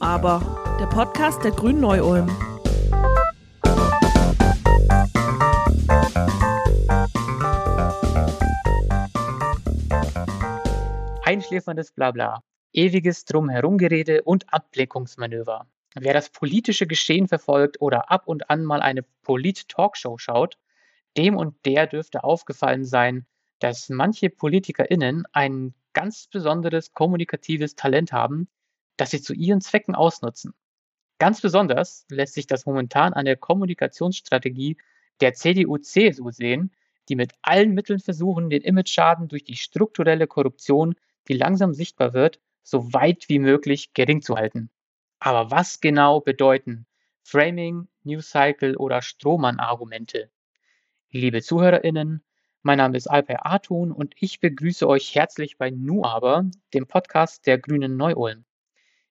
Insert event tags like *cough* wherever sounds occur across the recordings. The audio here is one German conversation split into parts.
Aber, der Podcast der Grünen Neu-Ulm. Einschläferndes Blabla, ewiges Drumherumgerede und Ablenkungsmanöver. Wer das politische Geschehen verfolgt oder ab und an mal eine Polit-Talkshow schaut, dem und der dürfte aufgefallen sein, dass manche PolitikerInnen ein ganz besonderes kommunikatives Talent haben, das sie zu ihren Zwecken ausnutzen. Ganz besonders lässt sich das momentan an der Kommunikationsstrategie der CDU-CSU sehen, die mit allen Mitteln versuchen, den Imageschaden durch die strukturelle Korruption, die langsam sichtbar wird, so weit wie möglich gering zu halten. Aber was genau bedeuten Framing, Newscycle oder Strohmann-Argumente? Liebe ZuhörerInnen, mein Name ist Alper Artun und ich begrüße euch herzlich bei NuAber, dem Podcast der Grünen Neu-Ulm.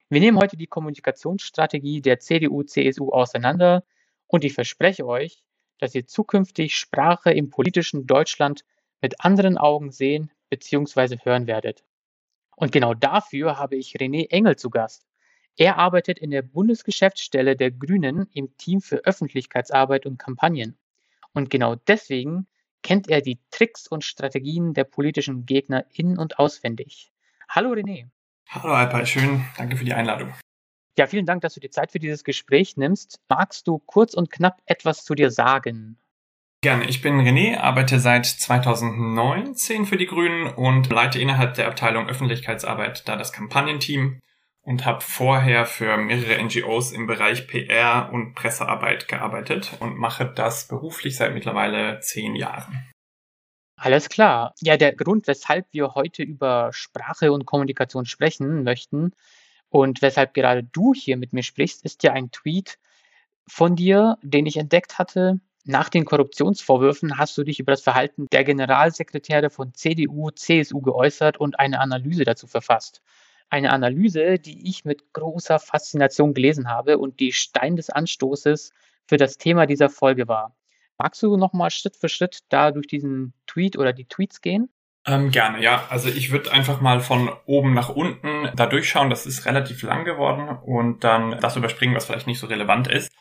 Wir nehmen heute die Kommunikationsstrategie der CDU-CSU auseinander und ich verspreche euch, dass ihr zukünftig Sprache im politischen Deutschland mit anderen Augen sehen bzw. hören werdet. Und genau dafür habe ich René Engel zu Gast. Er arbeitet in der Bundesgeschäftsstelle der Grünen im Team für Öffentlichkeitsarbeit und Kampagnen. Und genau deswegen kennt er die Tricks und Strategien der politischen Gegner in- und auswendig. Hallo René. Hallo Alpa, schön. Danke für die Einladung. Ja, vielen Dank, dass du dir Zeit für dieses Gespräch nimmst. Magst du kurz und knapp etwas zu dir sagen? Gerne. Ich bin René, arbeite seit 2019 für die Grünen und leite innerhalb der Abteilung Öffentlichkeitsarbeit da das Kampagnenteam und habe vorher für mehrere NGOs im Bereich PR und Pressearbeit gearbeitet und mache das beruflich seit mittlerweile zehn Jahren. Alles klar. Ja, der Grund, weshalb wir heute über Sprache und Kommunikation sprechen möchten und weshalb gerade du hier mit mir sprichst, ist ja ein Tweet von dir, den ich entdeckt hatte. Nach den Korruptionsvorwürfen hast du dich über das Verhalten der Generalsekretäre von CDU, CSU geäußert und eine Analyse dazu verfasst. Eine Analyse, die ich mit großer Faszination gelesen habe und die Stein des Anstoßes für das Thema dieser Folge war. Magst du nochmal Schritt für Schritt da durch diesen Tweet oder die Tweets gehen? Ähm, gerne, ja. Also ich würde einfach mal von oben nach unten da durchschauen. Das ist relativ lang geworden und dann das überspringen, was vielleicht nicht so relevant ist.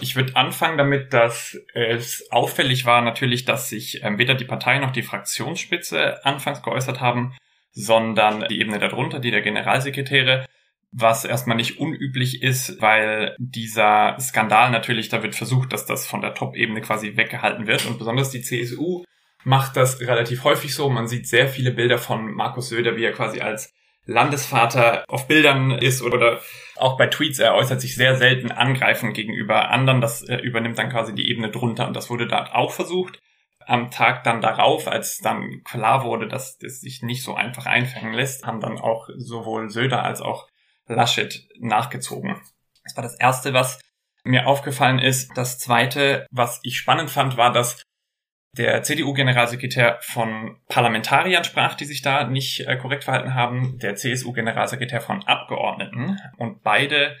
Ich würde anfangen damit, dass es auffällig war natürlich, dass sich ähm, weder die Partei noch die Fraktionsspitze anfangs geäußert haben, sondern die Ebene darunter, die der Generalsekretäre was erstmal nicht unüblich ist, weil dieser Skandal natürlich, da wird versucht, dass das von der Top-Ebene quasi weggehalten wird und besonders die CSU macht das relativ häufig so. Man sieht sehr viele Bilder von Markus Söder, wie er quasi als Landesvater auf Bildern ist oder auch bei Tweets. Er äußert sich sehr selten angreifend gegenüber anderen. Das äh, übernimmt dann quasi die Ebene drunter und das wurde da auch versucht. Am Tag dann darauf, als dann klar wurde, dass das sich nicht so einfach einfangen lässt, haben dann auch sowohl Söder als auch Laschet nachgezogen. Das war das Erste, was mir aufgefallen ist. Das Zweite, was ich spannend fand, war, dass der CDU-Generalsekretär von Parlamentariern sprach, die sich da nicht äh, korrekt verhalten haben, der CSU-Generalsekretär von Abgeordneten und beide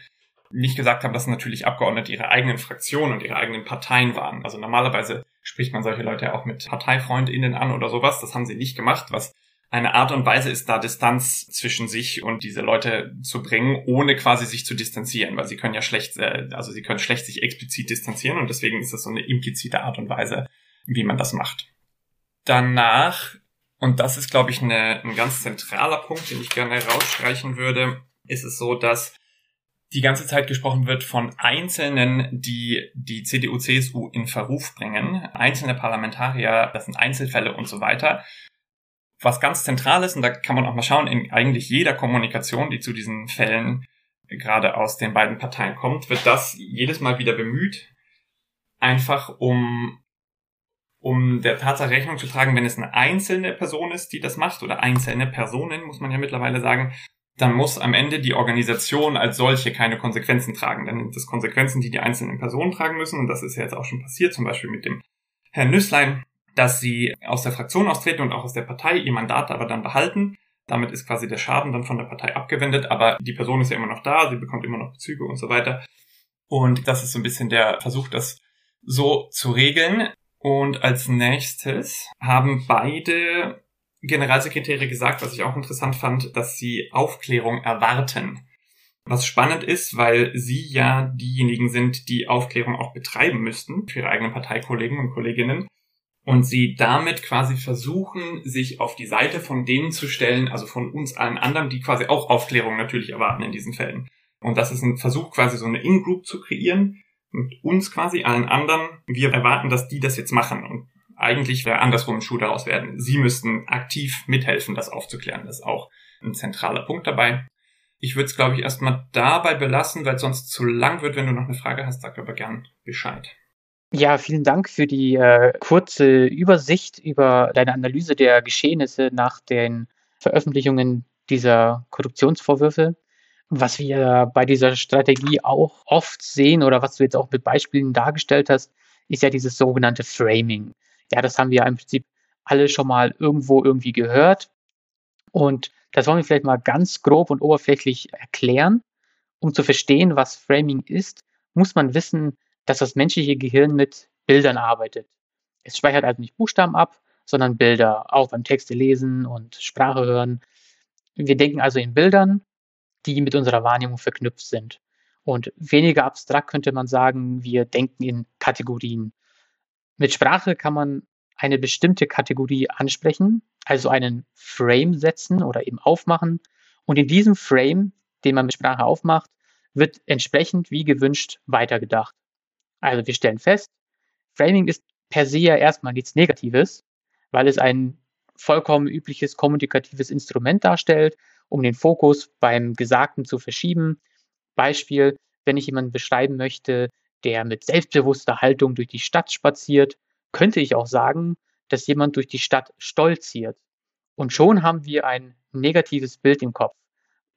nicht gesagt haben, dass natürlich Abgeordnete ihre eigenen Fraktionen und ihre eigenen Parteien waren. Also normalerweise spricht man solche Leute ja auch mit ParteifreundInnen an oder sowas. Das haben sie nicht gemacht, was eine Art und Weise ist, da Distanz zwischen sich und diese Leute zu bringen, ohne quasi sich zu distanzieren, weil sie können ja schlecht, äh, also sie können schlecht sich explizit distanzieren und deswegen ist das so eine implizite Art und Weise, wie man das macht. Danach, und das ist, glaube ich, eine, ein ganz zentraler Punkt, den ich gerne rausstreichen würde, ist es so, dass die ganze Zeit gesprochen wird von Einzelnen, die die CDU, CSU in Verruf bringen, einzelne Parlamentarier, das sind Einzelfälle und so weiter was ganz zentral ist, und da kann man auch mal schauen, in eigentlich jeder Kommunikation, die zu diesen Fällen gerade aus den beiden Parteien kommt, wird das jedes Mal wieder bemüht, einfach um, um der Tatsache Rechnung zu tragen, wenn es eine einzelne Person ist, die das macht, oder einzelne Personen, muss man ja mittlerweile sagen, dann muss am Ende die Organisation als solche keine Konsequenzen tragen. Dann sind das Konsequenzen, die die einzelnen Personen tragen müssen. Und das ist ja jetzt auch schon passiert, zum Beispiel mit dem Herrn Nüsslein, dass sie aus der Fraktion austreten und auch aus der Partei ihr Mandat aber dann behalten. Damit ist quasi der Schaden dann von der Partei abgewendet, aber die Person ist ja immer noch da, sie bekommt immer noch Bezüge und so weiter. Und das ist so ein bisschen der Versuch, das so zu regeln. Und als nächstes haben beide Generalsekretäre gesagt, was ich auch interessant fand, dass sie Aufklärung erwarten. Was spannend ist, weil sie ja diejenigen sind, die Aufklärung auch betreiben müssten für ihre eigenen Parteikollegen und Kolleginnen und sie damit quasi versuchen, sich auf die Seite von denen zu stellen, also von uns allen anderen, die quasi auch Aufklärung natürlich erwarten in diesen Fällen. Und das ist ein Versuch, quasi so eine In-Group zu kreieren, mit uns quasi allen anderen. Wir erwarten, dass die das jetzt machen. Und eigentlich wäre andersrum ein Schuh daraus werden. Sie müssten aktiv mithelfen, das aufzuklären. Das ist auch ein zentraler Punkt dabei. Ich würde es, glaube ich, erstmal dabei belassen, weil es sonst zu lang wird. Wenn du noch eine Frage hast, sag aber gern Bescheid. Ja, vielen Dank für die äh, kurze Übersicht über deine Analyse der Geschehnisse nach den Veröffentlichungen dieser Korruptionsvorwürfe. Was wir bei dieser Strategie auch oft sehen oder was du jetzt auch mit Beispielen dargestellt hast, ist ja dieses sogenannte Framing. Ja, das haben wir im Prinzip alle schon mal irgendwo irgendwie gehört. Und das wollen wir vielleicht mal ganz grob und oberflächlich erklären. Um zu verstehen, was Framing ist, muss man wissen, dass das menschliche Gehirn mit Bildern arbeitet. Es speichert also nicht Buchstaben ab, sondern Bilder, auch beim Texte lesen und Sprache hören. Wir denken also in Bildern, die mit unserer Wahrnehmung verknüpft sind. Und weniger abstrakt könnte man sagen, wir denken in Kategorien. Mit Sprache kann man eine bestimmte Kategorie ansprechen, also einen Frame setzen oder eben aufmachen. Und in diesem Frame, den man mit Sprache aufmacht, wird entsprechend wie gewünscht weitergedacht. Also wir stellen fest, Framing ist per se ja erstmal nichts Negatives, weil es ein vollkommen übliches kommunikatives Instrument darstellt, um den Fokus beim Gesagten zu verschieben. Beispiel, wenn ich jemanden beschreiben möchte, der mit selbstbewusster Haltung durch die Stadt spaziert, könnte ich auch sagen, dass jemand durch die Stadt stolziert. Und schon haben wir ein negatives Bild im Kopf.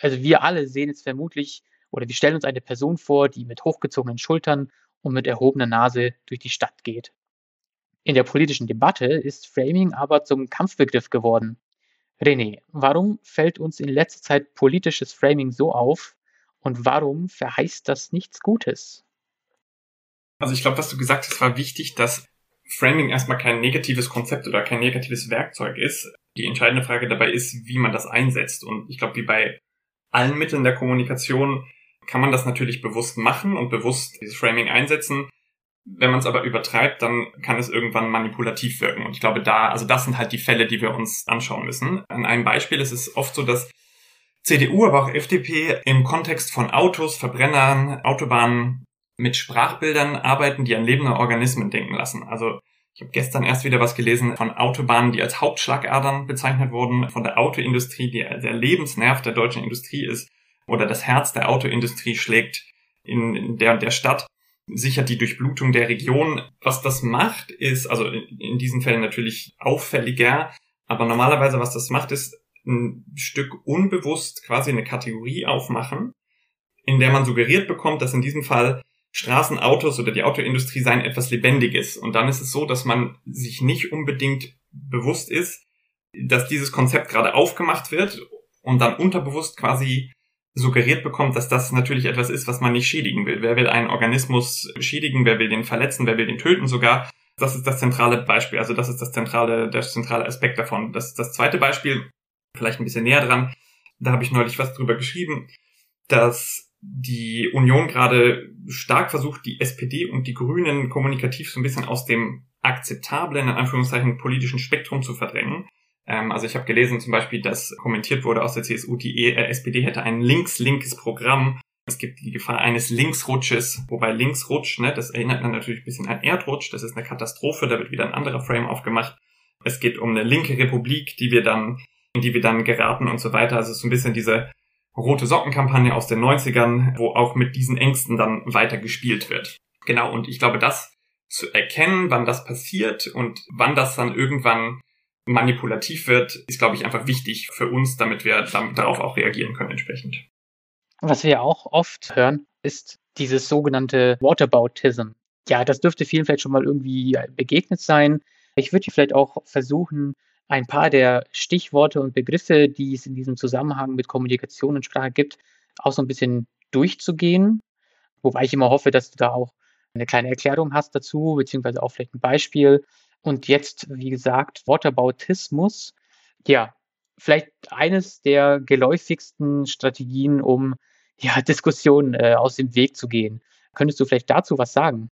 Also wir alle sehen jetzt vermutlich oder wir stellen uns eine Person vor, die mit hochgezogenen Schultern und mit erhobener Nase durch die Stadt geht. In der politischen Debatte ist Framing aber zum Kampfbegriff geworden. René, warum fällt uns in letzter Zeit politisches Framing so auf und warum verheißt das nichts Gutes? Also ich glaube, was du gesagt hast, war wichtig, dass Framing erstmal kein negatives Konzept oder kein negatives Werkzeug ist. Die entscheidende Frage dabei ist, wie man das einsetzt. Und ich glaube, wie bei allen Mitteln der Kommunikation kann man das natürlich bewusst machen und bewusst dieses Framing einsetzen. Wenn man es aber übertreibt, dann kann es irgendwann manipulativ wirken. Und ich glaube, da, also das sind halt die Fälle, die wir uns anschauen müssen. An einem Beispiel ist es oft so, dass CDU, aber auch FDP im Kontext von Autos, Verbrennern, Autobahnen mit Sprachbildern arbeiten, die an lebende Organismen denken lassen. Also ich habe gestern erst wieder was gelesen von Autobahnen, die als Hauptschlagadern bezeichnet wurden, von der Autoindustrie, die der Lebensnerv der deutschen Industrie ist oder das Herz der Autoindustrie schlägt in der und der Stadt, sichert die Durchblutung der Region. Was das macht, ist, also in diesen Fällen natürlich auffälliger, aber normalerweise, was das macht, ist ein Stück unbewusst quasi eine Kategorie aufmachen, in der man suggeriert bekommt, dass in diesem Fall Straßenautos oder die Autoindustrie seien etwas Lebendiges. Und dann ist es so, dass man sich nicht unbedingt bewusst ist, dass dieses Konzept gerade aufgemacht wird und dann unterbewusst quasi suggeriert bekommt, dass das natürlich etwas ist, was man nicht schädigen will. Wer will einen Organismus schädigen, wer will den verletzen, wer will den töten sogar? Das ist das zentrale Beispiel, also das ist das zentrale, der zentrale Aspekt davon. Das, das zweite Beispiel, vielleicht ein bisschen näher dran, da habe ich neulich was drüber geschrieben, dass die Union gerade stark versucht, die SPD und die Grünen kommunikativ so ein bisschen aus dem akzeptablen, in Anführungszeichen, politischen Spektrum zu verdrängen. Ähm, also ich habe gelesen zum Beispiel, dass kommentiert wurde aus der CSU, die äh, SPD hätte ein links-linkes Programm. Es gibt die Gefahr eines Linksrutsches, wobei Linksrutsch, ne, das erinnert man natürlich ein bisschen an Erdrutsch, das ist eine Katastrophe, da wird wieder ein anderer Frame aufgemacht. Es geht um eine linke Republik, die wir dann, in die wir dann geraten und so weiter. Also so ein bisschen diese rote Sockenkampagne aus den 90ern, wo auch mit diesen Ängsten dann weiter gespielt wird. Genau, und ich glaube, das zu erkennen, wann das passiert und wann das dann irgendwann manipulativ wird, ist, glaube ich, einfach wichtig für uns, damit wir dann darauf auch reagieren können entsprechend. Was wir auch oft hören, ist dieses sogenannte Waterbautism. Ja, das dürfte vielen vielleicht schon mal irgendwie begegnet sein. Ich würde vielleicht auch versuchen, ein paar der Stichworte und Begriffe, die es in diesem Zusammenhang mit Kommunikation und Sprache gibt, auch so ein bisschen durchzugehen. Wobei ich immer hoffe, dass du da auch eine kleine Erklärung hast dazu, beziehungsweise auch vielleicht ein Beispiel. Und jetzt, wie gesagt, Wortaboutismus. Ja, vielleicht eines der geläufigsten Strategien, um ja, Diskussion äh, aus dem Weg zu gehen. Könntest du vielleicht dazu was sagen?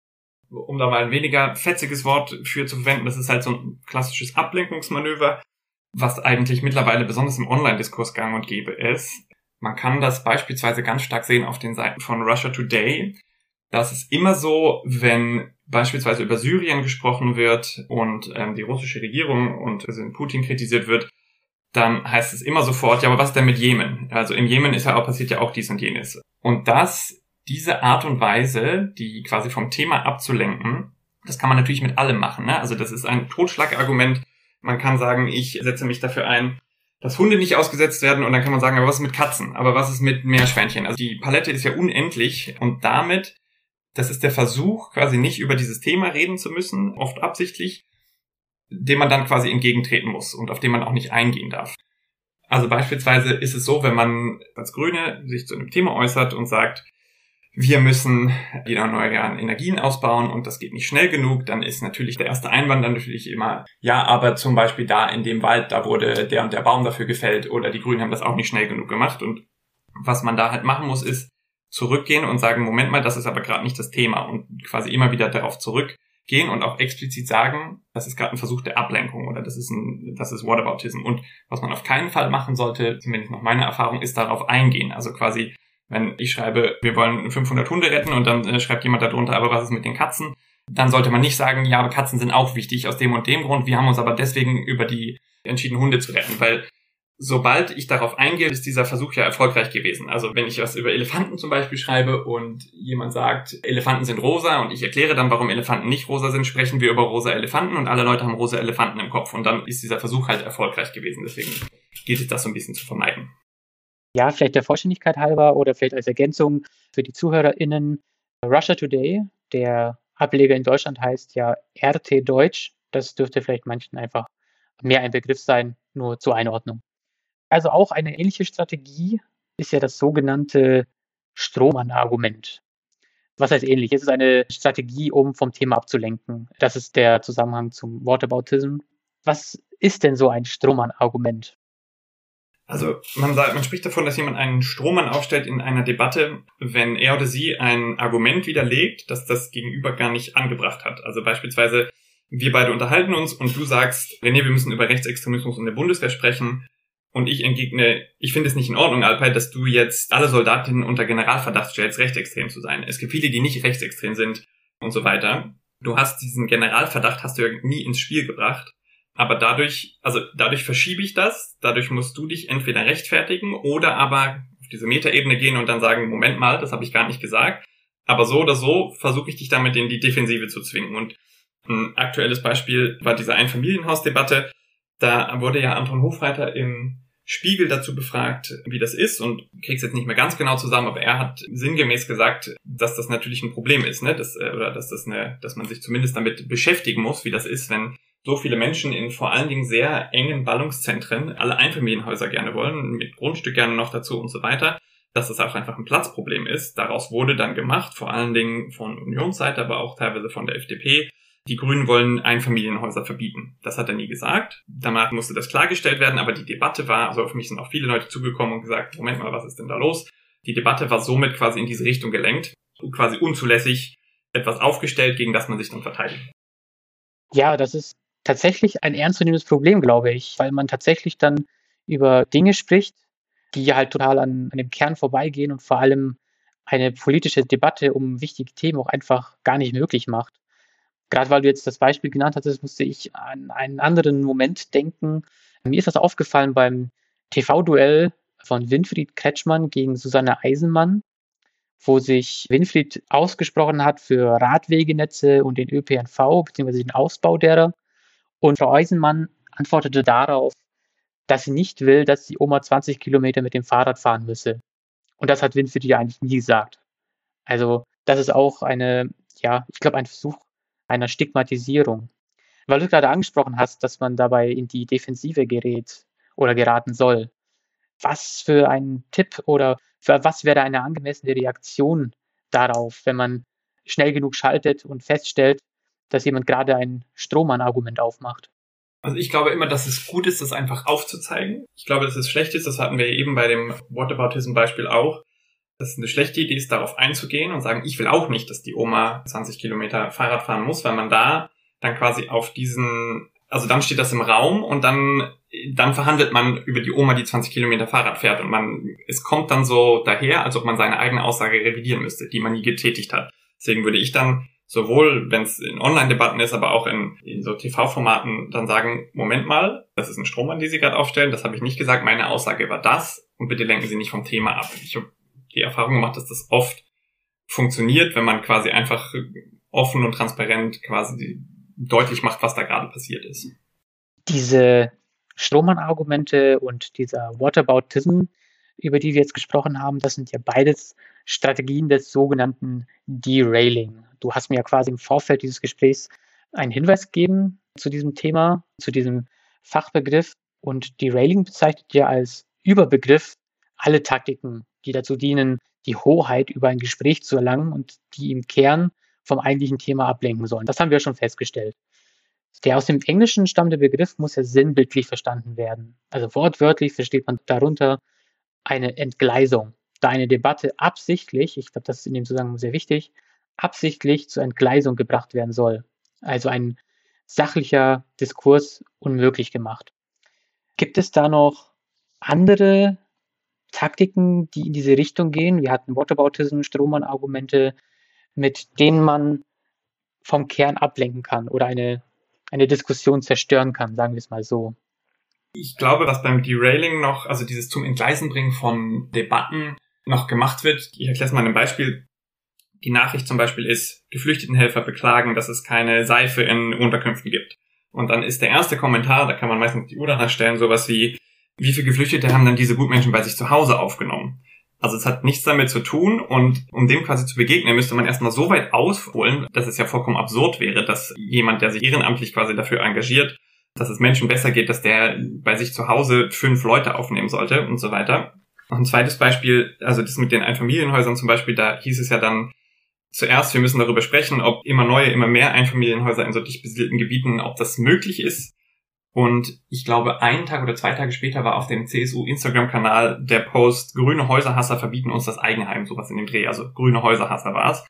Um da mal ein weniger fetziges Wort für zu verwenden, das ist halt so ein klassisches Ablenkungsmanöver, was eigentlich mittlerweile besonders im Online-Diskurs gang und gäbe ist. Man kann das beispielsweise ganz stark sehen auf den Seiten von Russia Today. Das ist immer so, wenn beispielsweise über Syrien gesprochen wird und ähm, die russische Regierung und also Putin kritisiert wird, dann heißt es immer sofort, ja, aber was denn mit Jemen? Also im Jemen ist ja auch passiert ja auch dies und jenes. Und das, diese Art und Weise, die quasi vom Thema abzulenken, das kann man natürlich mit allem machen. Ne? Also das ist ein Totschlagargument. Man kann sagen, ich setze mich dafür ein, dass Hunde nicht ausgesetzt werden und dann kann man sagen, aber was ist mit Katzen? Aber was ist mit Meerschweinchen? Also die Palette ist ja unendlich und damit, das ist der Versuch, quasi nicht über dieses Thema reden zu müssen, oft absichtlich, dem man dann quasi entgegentreten muss und auf den man auch nicht eingehen darf. Also beispielsweise ist es so, wenn man als Grüne sich zu einem Thema äußert und sagt, wir müssen wieder erneuerbare Energien ausbauen und das geht nicht schnell genug, dann ist natürlich der erste Einwand dann natürlich immer, ja, aber zum Beispiel da in dem Wald, da wurde der und der Baum dafür gefällt oder die Grünen haben das auch nicht schnell genug gemacht und was man da halt machen muss, ist zurückgehen und sagen, Moment mal, das ist aber gerade nicht das Thema und quasi immer wieder darauf zurückgehen und auch explizit sagen, das ist gerade ein Versuch der Ablenkung oder das ist ein, das ist Whataboutism und was man auf keinen Fall machen sollte, zumindest nach meiner Erfahrung, ist darauf eingehen, also quasi wenn ich schreibe, wir wollen 500 Hunde retten und dann äh, schreibt jemand darunter, aber was ist mit den Katzen? Dann sollte man nicht sagen, ja, aber Katzen sind auch wichtig aus dem und dem Grund. Wir haben uns aber deswegen über die entschieden, Hunde zu retten, weil sobald ich darauf eingehe, ist dieser Versuch ja erfolgreich gewesen. Also wenn ich was über Elefanten zum Beispiel schreibe und jemand sagt, Elefanten sind rosa und ich erkläre dann, warum Elefanten nicht rosa sind, sprechen wir über rosa Elefanten und alle Leute haben rosa Elefanten im Kopf und dann ist dieser Versuch halt erfolgreich gewesen. Deswegen gilt es das so ein bisschen zu vermeiden. Ja, vielleicht der Vollständigkeit halber oder vielleicht als Ergänzung für die ZuhörerInnen. Russia Today, der Ableger in Deutschland heißt ja RT Deutsch. Das dürfte vielleicht manchen einfach mehr ein Begriff sein, nur zur Einordnung. Also auch eine ähnliche Strategie ist ja das sogenannte Strohmann-Argument. Was heißt ähnlich? Es ist eine Strategie, um vom Thema abzulenken. Das ist der Zusammenhang zum Whataboutism. Was ist denn so ein Strohmann-Argument? Also man, sagt, man spricht davon, dass jemand einen Strohmann aufstellt in einer Debatte, wenn er oder sie ein Argument widerlegt, dass das Gegenüber gar nicht angebracht hat. Also beispielsweise, wir beide unterhalten uns und du sagst, René, wir müssen über Rechtsextremismus in der Bundeswehr sprechen. Und ich entgegne, ich finde es nicht in Ordnung, Alpay, dass du jetzt alle Soldatinnen unter Generalverdacht stellst, rechtsextrem zu sein. Es gibt viele, die nicht rechtsextrem sind und so weiter. Du hast diesen Generalverdacht, hast du ja nie ins Spiel gebracht. Aber dadurch, also dadurch verschiebe ich das, dadurch musst du dich entweder rechtfertigen oder aber auf diese Metaebene gehen und dann sagen, Moment mal, das habe ich gar nicht gesagt. Aber so oder so versuche ich dich damit in die Defensive zu zwingen. Und ein aktuelles Beispiel war diese Einfamilienhausdebatte. Da wurde ja Anton Hofreiter im Spiegel dazu befragt, wie das ist und krieg's jetzt nicht mehr ganz genau zusammen, aber er hat sinngemäß gesagt, dass das natürlich ein Problem ist, ne, dass, äh, oder dass das eine, dass man sich zumindest damit beschäftigen muss, wie das ist, wenn so viele Menschen in vor allen Dingen sehr engen Ballungszentren alle Einfamilienhäuser gerne wollen, mit Grundstück gerne noch dazu und so weiter, dass das auch einfach ein Platzproblem ist. Daraus wurde dann gemacht, vor allen Dingen von Unionsseite, aber auch teilweise von der FDP. Die Grünen wollen Einfamilienhäuser verbieten. Das hat er nie gesagt. Danach musste das klargestellt werden, aber die Debatte war, also auf mich sind auch viele Leute zugekommen und gesagt, Moment mal, was ist denn da los? Die Debatte war somit quasi in diese Richtung gelenkt, quasi unzulässig etwas aufgestellt, gegen das man sich dann verteidigt. Ja, das ist tatsächlich ein ernstzunehmendes Problem, glaube ich, weil man tatsächlich dann über Dinge spricht, die halt total an, an dem Kern vorbeigehen und vor allem eine politische Debatte um wichtige Themen auch einfach gar nicht möglich macht. Gerade weil du jetzt das Beispiel genannt hattest, musste ich an einen anderen Moment denken. Mir ist das aufgefallen beim TV-Duell von Winfried Kretschmann gegen Susanne Eisenmann, wo sich Winfried ausgesprochen hat für Radwegenetze und den ÖPNV beziehungsweise den Ausbau derer. Und Frau Eisenmann antwortete darauf, dass sie nicht will, dass die Oma 20 Kilometer mit dem Fahrrad fahren müsse. Und das hat Winfried ja eigentlich nie gesagt. Also das ist auch eine, ja, ich glaube, ein Versuch einer Stigmatisierung. Weil du gerade angesprochen hast, dass man dabei in die Defensive gerät oder geraten soll. Was für ein Tipp oder was wäre eine angemessene Reaktion darauf, wenn man schnell genug schaltet und feststellt, dass jemand gerade ein Strohmann-Argument aufmacht. Also ich glaube immer, dass es gut ist, das einfach aufzuzeigen. Ich glaube, dass es schlecht ist, das hatten wir eben bei dem Whataboutism-Beispiel auch, dass es eine schlechte Idee ist, darauf einzugehen und sagen, ich will auch nicht, dass die Oma 20 Kilometer Fahrrad fahren muss, weil man da dann quasi auf diesen, also dann steht das im Raum und dann, dann verhandelt man über die Oma, die 20 Kilometer Fahrrad fährt und man, es kommt dann so daher, als ob man seine eigene Aussage revidieren müsste, die man nie getätigt hat. Deswegen würde ich dann sowohl, wenn es in Online-Debatten ist, aber auch in, in so TV-Formaten dann sagen, Moment mal, das ist ein Strohmann, die Sie gerade aufstellen, das habe ich nicht gesagt, meine Aussage war das und bitte lenken Sie nicht vom Thema ab. Ich die Erfahrung gemacht, dass das oft funktioniert, wenn man quasi einfach offen und transparent quasi deutlich macht, was da gerade passiert ist. Diese Strohmann-Argumente und dieser Whataboutism, über die wir jetzt gesprochen haben, das sind ja beides Strategien des sogenannten Derailing. Du hast mir ja quasi im Vorfeld dieses Gesprächs einen Hinweis gegeben zu diesem Thema, zu diesem Fachbegriff. Und Derailing bezeichnet ja als Überbegriff alle Taktiken, die dazu dienen, die Hoheit über ein Gespräch zu erlangen und die im Kern vom eigentlichen Thema ablenken sollen. Das haben wir schon festgestellt. Der aus dem Englischen stammende Begriff muss ja sinnbildlich verstanden werden. Also wortwörtlich versteht man darunter eine Entgleisung. Da eine Debatte absichtlich, ich glaube, das ist in dem Zusammenhang sehr wichtig, absichtlich zur Entgleisung gebracht werden soll. Also ein sachlicher Diskurs unmöglich gemacht. Gibt es da noch andere Taktiken, die in diese Richtung gehen? Wir hatten Whataboutism, Strohmann-Argumente, mit denen man vom Kern ablenken kann oder eine, eine Diskussion zerstören kann, sagen wir es mal so. Ich glaube, dass beim Derailing noch, also dieses zum Entgleisen bringen von Debatten noch gemacht wird. Ich erkläre es mal ein Beispiel. Die Nachricht zum Beispiel ist, Geflüchtetenhelfer beklagen, dass es keine Seife in Unterkünften gibt. Und dann ist der erste Kommentar, da kann man meistens die Uhr danach stellen, sowas wie, wie viele Geflüchtete haben dann diese Gutmenschen bei sich zu Hause aufgenommen? Also es hat nichts damit zu tun und um dem quasi zu begegnen, müsste man erstmal so weit ausholen, dass es ja vollkommen absurd wäre, dass jemand, der sich ehrenamtlich quasi dafür engagiert, dass es Menschen besser geht, dass der bei sich zu Hause fünf Leute aufnehmen sollte und so weiter. Noch ein zweites Beispiel, also das mit den Einfamilienhäusern zum Beispiel, da hieß es ja dann zuerst, wir müssen darüber sprechen, ob immer neue, immer mehr Einfamilienhäuser in so dicht besiedelten Gebieten, ob das möglich ist. Und ich glaube, einen Tag oder zwei Tage später war auf dem CSU Instagram-Kanal der Post, grüne Häuserhasser verbieten uns das Eigenheim, sowas in dem Dreh, also grüne Häuserhasser war es.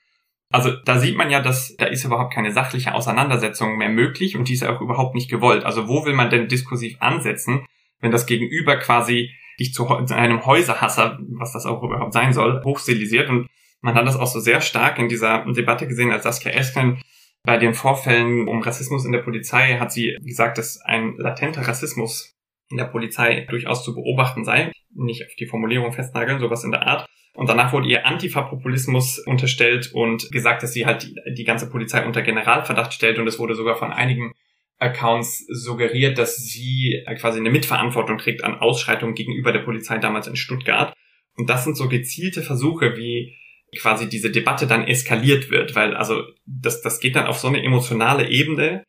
Also da sieht man ja, dass da ist überhaupt keine sachliche Auseinandersetzung mehr möglich und die ist ja auch überhaupt nicht gewollt. Also wo will man denn diskursiv ansetzen, wenn das Gegenüber quasi dich zu einem Häuserhasser, was das auch überhaupt sein soll, hochstilisiert und man hat das auch so sehr stark in dieser Debatte gesehen, als Saskia Esken bei den Vorfällen um Rassismus in der Polizei hat sie gesagt, dass ein latenter Rassismus in der Polizei durchaus zu beobachten sei. Nicht auf die Formulierung festnageln, sowas in der Art. Und danach wurde ihr Antifa-Populismus unterstellt und gesagt, dass sie halt die, die ganze Polizei unter Generalverdacht stellt. Und es wurde sogar von einigen Accounts suggeriert, dass sie quasi eine Mitverantwortung trägt an Ausschreitungen gegenüber der Polizei damals in Stuttgart. Und das sind so gezielte Versuche, wie quasi diese Debatte dann eskaliert wird, weil also das, das geht dann auf so eine emotionale Ebene,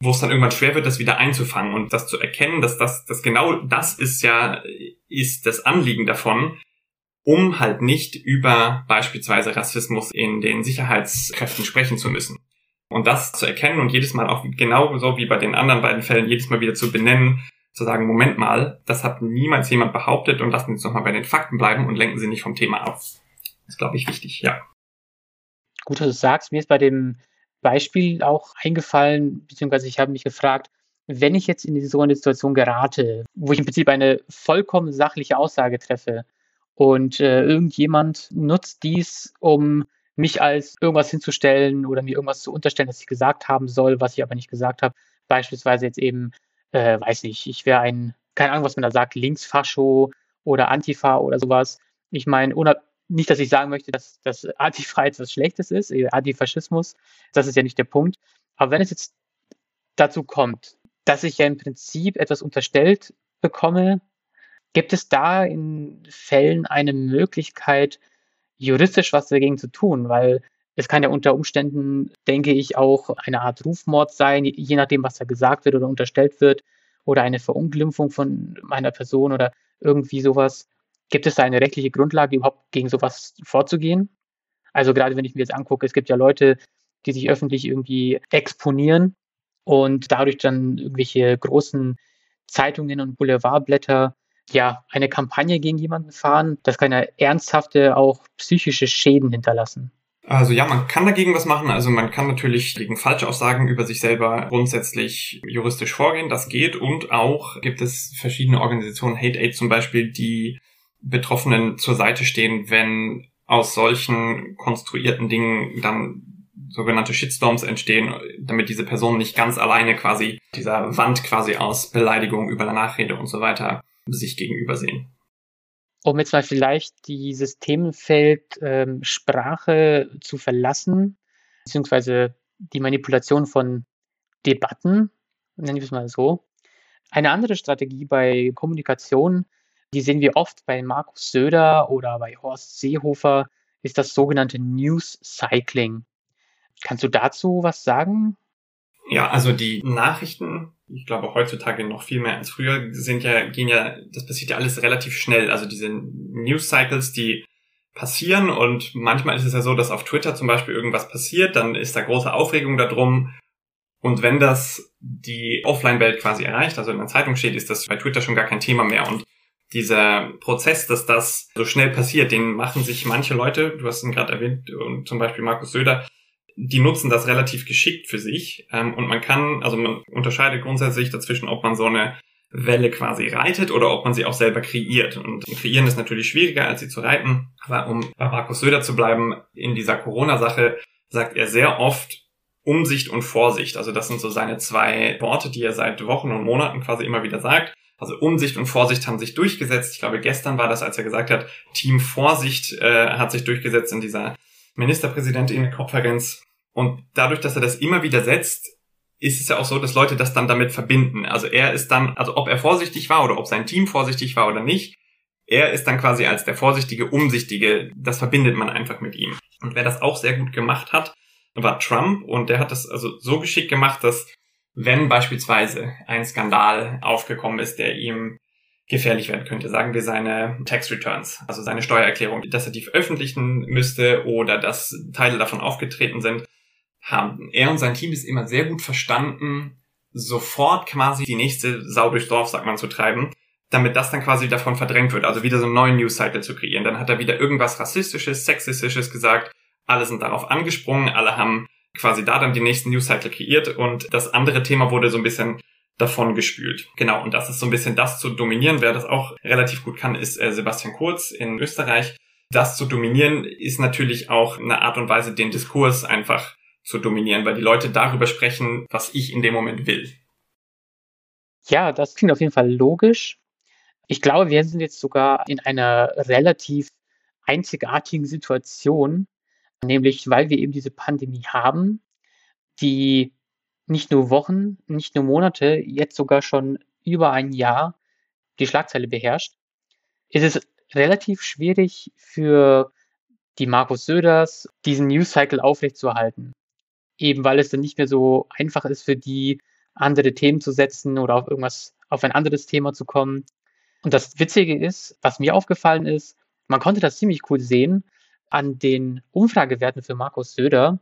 wo es dann irgendwann schwer wird, das wieder einzufangen und das zu erkennen, dass das, das genau das ist ja, ist das Anliegen davon, um halt nicht über beispielsweise Rassismus in den Sicherheitskräften sprechen zu müssen. Und das zu erkennen und jedes Mal auch genauso wie bei den anderen beiden Fällen jedes Mal wieder zu benennen, zu sagen, Moment mal, das hat niemals jemand behauptet und lassen Sie uns nochmal bei den Fakten bleiben und lenken Sie nicht vom Thema ab ist, glaube ich, wichtig, ja. Gut, dass du sagst, mir ist bei dem Beispiel auch eingefallen, beziehungsweise ich habe mich gefragt, wenn ich jetzt in so eine Situation gerate, wo ich im Prinzip eine vollkommen sachliche Aussage treffe und äh, irgendjemand nutzt dies, um mich als irgendwas hinzustellen oder mir irgendwas zu unterstellen, das ich gesagt haben soll, was ich aber nicht gesagt habe. Beispielsweise jetzt eben, äh, weiß nicht, ich wäre ein, keine Ahnung, was man da sagt, Linksfascho oder Antifa oder sowas. Ich meine, nicht, dass ich sagen möchte, dass, dass Antifreiheit was Schlechtes ist, äh, Antifaschismus, das ist ja nicht der Punkt. Aber wenn es jetzt dazu kommt, dass ich ja im Prinzip etwas unterstellt bekomme, gibt es da in Fällen eine Möglichkeit, juristisch was dagegen zu tun? Weil es kann ja unter Umständen, denke ich, auch eine Art Rufmord sein, je nachdem, was da gesagt wird oder unterstellt wird, oder eine Verunglimpfung von meiner Person oder irgendwie sowas. Gibt es da eine rechtliche Grundlage, überhaupt gegen sowas vorzugehen? Also gerade wenn ich mir jetzt angucke, es gibt ja Leute, die sich öffentlich irgendwie exponieren und dadurch dann irgendwelche großen Zeitungen und Boulevardblätter ja, eine Kampagne gegen jemanden fahren, das kann ja ernsthafte, auch psychische Schäden hinterlassen. Also ja, man kann dagegen was machen. Also man kann natürlich gegen Falschaussagen über sich selber grundsätzlich juristisch vorgehen. Das geht. Und auch gibt es verschiedene Organisationen, Hate Aid zum Beispiel, die Betroffenen zur Seite stehen, wenn aus solchen konstruierten Dingen dann sogenannte Shitstorms entstehen, damit diese Personen nicht ganz alleine quasi dieser Wand quasi aus Beleidigung über Nachrede und so weiter sich gegenüber sehen um jetzt mal vielleicht dieses Themenfeld ähm, Sprache zu verlassen, beziehungsweise die Manipulation von Debatten, nenne ich es mal so. Eine andere Strategie bei Kommunikation, die sehen wir oft bei Markus Söder oder bei Horst Seehofer, ist das sogenannte News Cycling. Kannst du dazu was sagen? Ja, also die Nachrichten, ich glaube heutzutage noch viel mehr als früher, sind ja, gehen ja, das passiert ja alles relativ schnell. Also diese News Cycles, die passieren und manchmal ist es ja so, dass auf Twitter zum Beispiel irgendwas passiert, dann ist da große Aufregung darum. Und wenn das die Offline-Welt quasi erreicht, also in der Zeitung steht, ist das bei Twitter schon gar kein Thema mehr. Und dieser Prozess, dass das so schnell passiert, den machen sich manche Leute, du hast ihn gerade erwähnt, und zum Beispiel Markus Söder, die nutzen das relativ geschickt für sich. Ähm, und man kann, also man unterscheidet grundsätzlich dazwischen, ob man so eine Welle quasi reitet oder ob man sie auch selber kreiert. Und kreieren ist natürlich schwieriger, als sie zu reiten. Aber um bei Markus Söder zu bleiben, in dieser Corona-Sache sagt er sehr oft Umsicht und Vorsicht. Also das sind so seine zwei Worte, die er seit Wochen und Monaten quasi immer wieder sagt. Also Umsicht und Vorsicht haben sich durchgesetzt. Ich glaube, gestern war das, als er gesagt hat, Team Vorsicht äh, hat sich durchgesetzt in dieser Ministerpräsidentin-Konferenz. Und dadurch, dass er das immer wieder setzt, ist es ja auch so, dass Leute das dann damit verbinden. Also er ist dann, also ob er vorsichtig war oder ob sein Team vorsichtig war oder nicht, er ist dann quasi als der vorsichtige, umsichtige, das verbindet man einfach mit ihm. Und wer das auch sehr gut gemacht hat, war Trump und der hat das also so geschickt gemacht, dass wenn beispielsweise ein Skandal aufgekommen ist, der ihm gefährlich werden könnte. Sagen wir seine Tax Returns, also seine Steuererklärung, dass er die veröffentlichen müsste oder dass Teile davon aufgetreten sind, haben er und sein Team es immer sehr gut verstanden, sofort quasi die nächste Sau durchs Dorf, sagt man, zu treiben, damit das dann quasi davon verdrängt wird, also wieder so einen neuen News-Cycle zu kreieren. Dann hat er wieder irgendwas Rassistisches, Sexistisches gesagt, alle sind darauf angesprungen, alle haben quasi da dann die nächsten News-Cycle kreiert und das andere Thema wurde so ein bisschen davon gespült. Genau, und das ist so ein bisschen das zu dominieren. Wer das auch relativ gut kann, ist äh, Sebastian Kurz in Österreich. Das zu dominieren ist natürlich auch eine Art und Weise, den Diskurs einfach zu dominieren, weil die Leute darüber sprechen, was ich in dem Moment will. Ja, das klingt auf jeden Fall logisch. Ich glaube, wir sind jetzt sogar in einer relativ einzigartigen Situation, nämlich weil wir eben diese Pandemie haben, die nicht nur Wochen, nicht nur Monate, jetzt sogar schon über ein Jahr die Schlagzeile beherrscht, ist es relativ schwierig für die Markus Söders, diesen News Cycle aufrechtzuerhalten. Eben weil es dann nicht mehr so einfach ist für die, andere Themen zu setzen oder auf irgendwas, auf ein anderes Thema zu kommen. Und das Witzige ist, was mir aufgefallen ist, man konnte das ziemlich cool sehen an den Umfragewerten für Markus Söder.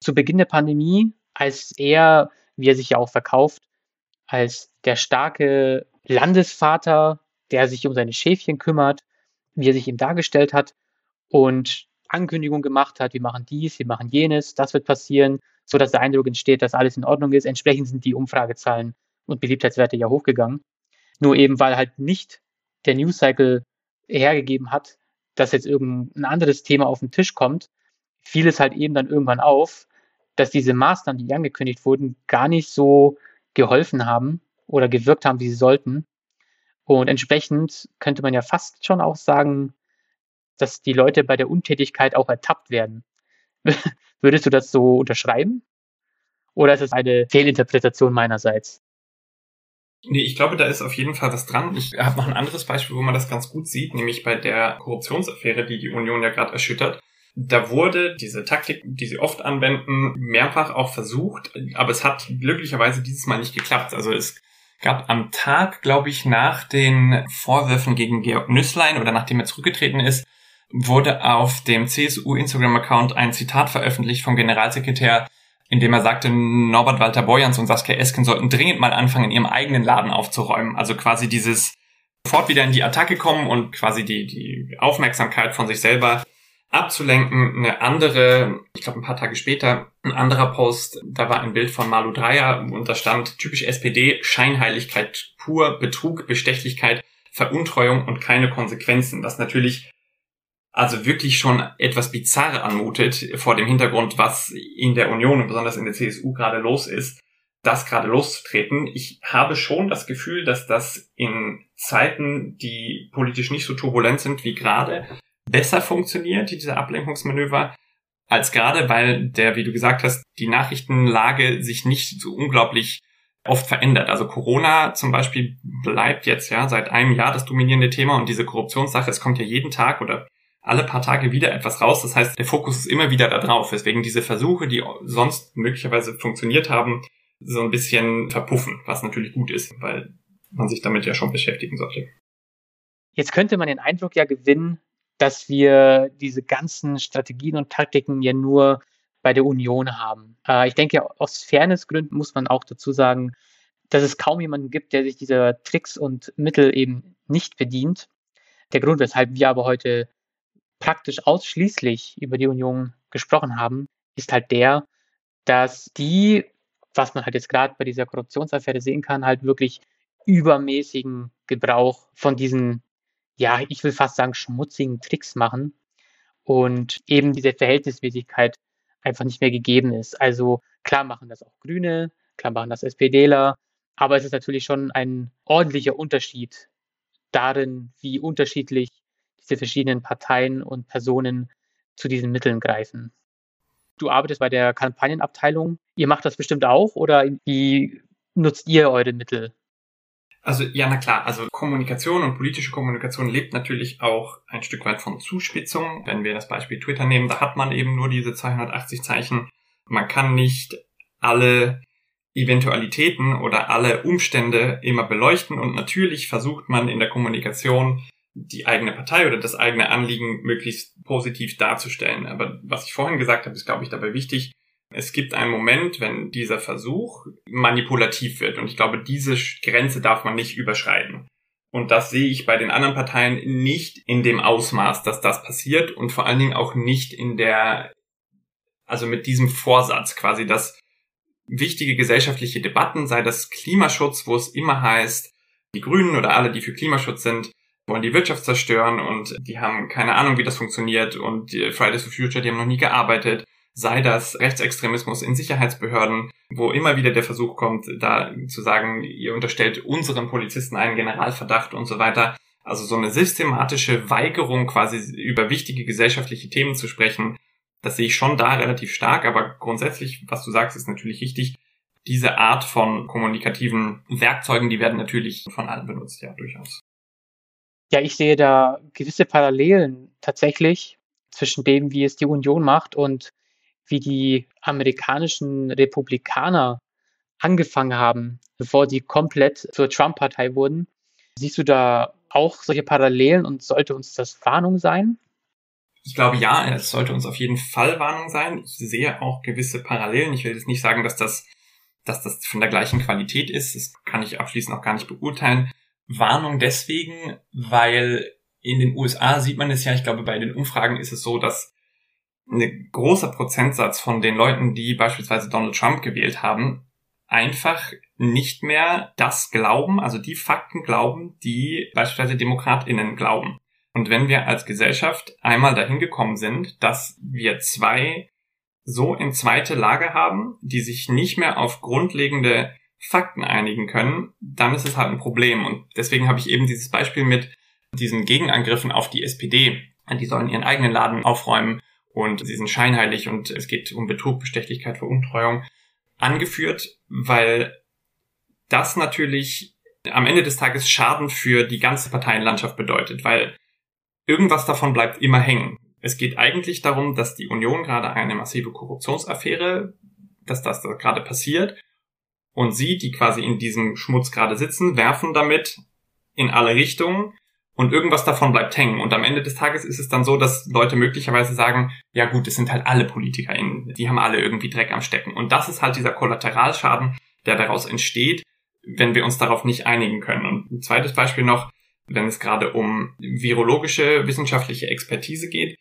Zu Beginn der Pandemie als er, wie er sich ja auch verkauft, als der starke Landesvater, der sich um seine Schäfchen kümmert, wie er sich ihm dargestellt hat und Ankündigungen gemacht hat, wir machen dies, wir machen jenes, das wird passieren, so dass der Eindruck entsteht, dass alles in Ordnung ist. Entsprechend sind die Umfragezahlen und Beliebtheitswerte ja hochgegangen. Nur eben, weil halt nicht der News Cycle hergegeben hat, dass jetzt irgendein anderes Thema auf den Tisch kommt, fiel es halt eben dann irgendwann auf, dass diese Maßnahmen, die angekündigt wurden, gar nicht so geholfen haben oder gewirkt haben, wie sie sollten. Und entsprechend könnte man ja fast schon auch sagen, dass die Leute bei der Untätigkeit auch ertappt werden. *laughs* Würdest du das so unterschreiben? Oder ist es eine Fehlinterpretation meinerseits? Nee, ich glaube, da ist auf jeden Fall was dran. Ich habe noch ein anderes Beispiel, wo man das ganz gut sieht, nämlich bei der Korruptionsaffäre, die die Union ja gerade erschüttert. Da wurde diese Taktik, die sie oft anwenden, mehrfach auch versucht, aber es hat glücklicherweise dieses Mal nicht geklappt. Also es gab am Tag, glaube ich, nach den Vorwürfen gegen Georg Nüsslein oder nachdem er zurückgetreten ist, wurde auf dem CSU Instagram-Account ein Zitat veröffentlicht vom Generalsekretär, in dem er sagte, Norbert Walter Borjans und Saskia Esken sollten dringend mal anfangen, in ihrem eigenen Laden aufzuräumen. Also quasi dieses sofort wieder in die Attacke kommen und quasi die, die Aufmerksamkeit von sich selber abzulenken. Eine andere, ich glaube ein paar Tage später, ein anderer Post, da war ein Bild von Malu Dreyer und da stand typisch SPD, Scheinheiligkeit pur, Betrug, Bestechlichkeit, Veruntreuung und keine Konsequenzen, was natürlich also wirklich schon etwas bizarr anmutet vor dem Hintergrund, was in der Union und besonders in der CSU gerade los ist, das gerade loszutreten. Ich habe schon das Gefühl, dass das in Zeiten, die politisch nicht so turbulent sind wie gerade, besser funktioniert, diese Ablenkungsmanöver, als gerade, weil der, wie du gesagt hast, die Nachrichtenlage sich nicht so unglaublich oft verändert. Also Corona zum Beispiel bleibt jetzt ja seit einem Jahr das dominierende Thema und diese Korruptionssache, es kommt ja jeden Tag oder alle paar Tage wieder etwas raus. Das heißt, der Fokus ist immer wieder da drauf. Deswegen diese Versuche, die sonst möglicherweise funktioniert haben, so ein bisschen verpuffen, was natürlich gut ist, weil man sich damit ja schon beschäftigen sollte. Jetzt könnte man den Eindruck ja gewinnen, dass wir diese ganzen Strategien und Taktiken ja nur bei der Union haben. Äh, ich denke, aus Fairnessgründen muss man auch dazu sagen, dass es kaum jemanden gibt, der sich dieser Tricks und Mittel eben nicht bedient. Der Grund, weshalb wir aber heute praktisch ausschließlich über die Union gesprochen haben, ist halt der, dass die, was man halt jetzt gerade bei dieser Korruptionsaffäre sehen kann, halt wirklich übermäßigen Gebrauch von diesen, ja, ich will fast sagen, schmutzigen Tricks machen und eben diese Verhältnismäßigkeit einfach nicht mehr gegeben ist. Also klar machen das auch Grüne, klar machen das SPDler, aber es ist natürlich schon ein ordentlicher Unterschied darin, wie unterschiedlich diese verschiedenen Parteien und Personen zu diesen Mitteln greifen. Du arbeitest bei der Kampagnenabteilung. Ihr macht das bestimmt auch oder wie nutzt ihr eure Mittel? Also ja, na klar, also Kommunikation und politische Kommunikation lebt natürlich auch ein Stück weit von Zuspitzung. Wenn wir das Beispiel Twitter nehmen, da hat man eben nur diese 280 Zeichen. Man kann nicht alle Eventualitäten oder alle Umstände immer beleuchten und natürlich versucht man in der Kommunikation die eigene Partei oder das eigene Anliegen möglichst positiv darzustellen. Aber was ich vorhin gesagt habe, ist, glaube ich, dabei wichtig, es gibt einen Moment, wenn dieser Versuch manipulativ wird. Und ich glaube, diese Grenze darf man nicht überschreiten. Und das sehe ich bei den anderen Parteien nicht in dem Ausmaß, dass das passiert und vor allen Dingen auch nicht in der, also mit diesem Vorsatz quasi, dass wichtige gesellschaftliche Debatten, sei das Klimaschutz, wo es immer heißt, die Grünen oder alle, die für Klimaschutz sind, wollen die Wirtschaft zerstören und die haben keine Ahnung, wie das funktioniert und die Fridays for Future, die haben noch nie gearbeitet sei das Rechtsextremismus in Sicherheitsbehörden, wo immer wieder der Versuch kommt, da zu sagen, ihr unterstellt unseren Polizisten einen Generalverdacht und so weiter. Also so eine systematische Weigerung, quasi über wichtige gesellschaftliche Themen zu sprechen, das sehe ich schon da relativ stark, aber grundsätzlich, was du sagst, ist natürlich richtig. Diese Art von kommunikativen Werkzeugen, die werden natürlich von allen benutzt, ja, durchaus. Ja, ich sehe da gewisse Parallelen tatsächlich zwischen dem, wie es die Union macht und wie die amerikanischen Republikaner angefangen haben, bevor sie komplett zur Trump-Partei wurden. Siehst du da auch solche Parallelen und sollte uns das Warnung sein? Ich glaube ja, es sollte uns auf jeden Fall Warnung sein. Ich sehe auch gewisse Parallelen. Ich will jetzt nicht sagen, dass das, dass das von der gleichen Qualität ist. Das kann ich abschließend auch gar nicht beurteilen. Warnung deswegen, weil in den USA sieht man es ja, ich glaube, bei den Umfragen ist es so, dass ein großer Prozentsatz von den Leuten, die beispielsweise Donald Trump gewählt haben, einfach nicht mehr das glauben, also die Fakten glauben, die beispielsweise DemokratInnen glauben. Und wenn wir als Gesellschaft einmal dahin gekommen sind, dass wir zwei so in zweite Lage haben, die sich nicht mehr auf grundlegende Fakten einigen können, dann ist es halt ein Problem. Und deswegen habe ich eben dieses Beispiel mit diesen Gegenangriffen auf die SPD. Die sollen ihren eigenen Laden aufräumen und sie sind scheinheilig und es geht um Betrug, Bestechlichkeit, Veruntreuung angeführt, weil das natürlich am Ende des Tages Schaden für die ganze Parteienlandschaft bedeutet, weil irgendwas davon bleibt immer hängen. Es geht eigentlich darum, dass die Union gerade eine massive Korruptionsaffäre, dass das da gerade passiert und sie, die quasi in diesem Schmutz gerade sitzen, werfen damit in alle Richtungen und irgendwas davon bleibt hängen. Und am Ende des Tages ist es dann so, dass Leute möglicherweise sagen, ja gut, es sind halt alle PolitikerInnen, die haben alle irgendwie Dreck am Stecken. Und das ist halt dieser Kollateralschaden, der daraus entsteht, wenn wir uns darauf nicht einigen können. Und ein zweites Beispiel noch, wenn es gerade um virologische wissenschaftliche Expertise geht,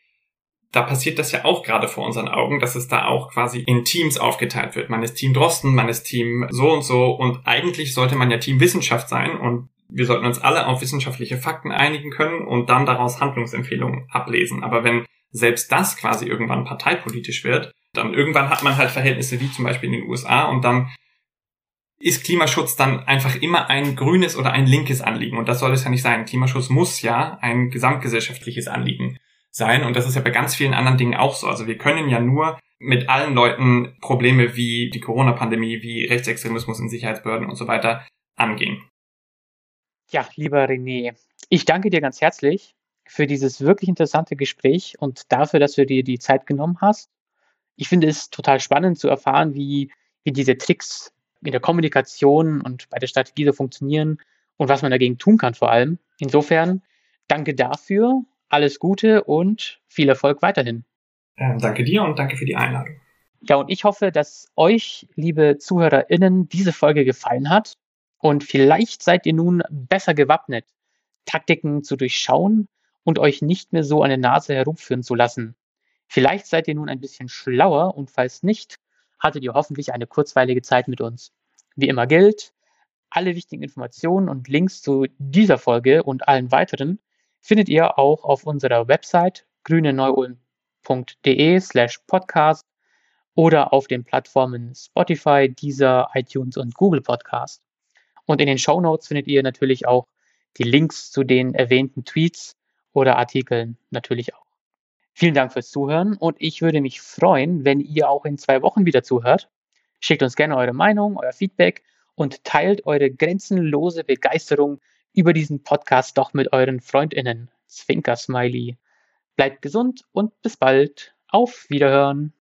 da passiert das ja auch gerade vor unseren Augen, dass es da auch quasi in Teams aufgeteilt wird. Man ist Team Drosten, man ist Team so und so und eigentlich sollte man ja Team Wissenschaft sein und wir sollten uns alle auf wissenschaftliche Fakten einigen können und dann daraus Handlungsempfehlungen ablesen. Aber wenn selbst das quasi irgendwann parteipolitisch wird, dann irgendwann hat man halt Verhältnisse wie zum Beispiel in den USA und dann ist Klimaschutz dann einfach immer ein grünes oder ein linkes Anliegen. Und das soll es ja nicht sein. Klimaschutz muss ja ein gesamtgesellschaftliches Anliegen sein. Und das ist ja bei ganz vielen anderen Dingen auch so. Also wir können ja nur mit allen Leuten Probleme wie die Corona-Pandemie, wie Rechtsextremismus in Sicherheitsbehörden und so weiter angehen. Ja, lieber René, ich danke dir ganz herzlich für dieses wirklich interessante Gespräch und dafür, dass du dir die Zeit genommen hast. Ich finde es total spannend zu erfahren, wie, wie diese Tricks in der Kommunikation und bei der Strategie so funktionieren und was man dagegen tun kann vor allem. Insofern danke dafür alles Gute und viel Erfolg weiterhin. Ähm, danke dir und danke für die Einladung. Ja, und ich hoffe, dass euch, liebe ZuhörerInnen, diese Folge gefallen hat. Und vielleicht seid ihr nun besser gewappnet, Taktiken zu durchschauen und euch nicht mehr so an der Nase herumführen zu lassen. Vielleicht seid ihr nun ein bisschen schlauer und falls nicht, hattet ihr hoffentlich eine kurzweilige Zeit mit uns. Wie immer gilt, alle wichtigen Informationen und Links zu dieser Folge und allen weiteren findet ihr auch auf unserer Website grüneneuulm.de slash podcast oder auf den Plattformen Spotify, Deezer, iTunes und Google Podcast. Und in den Show Notes findet ihr natürlich auch die Links zu den erwähnten Tweets oder Artikeln natürlich auch. Vielen Dank fürs Zuhören und ich würde mich freuen, wenn ihr auch in zwei Wochen wieder zuhört. Schickt uns gerne eure Meinung, euer Feedback und teilt eure grenzenlose Begeisterung über diesen Podcast doch mit euren FreundInnen. Zwinker-Smiley. Bleibt gesund und bis bald. Auf Wiederhören.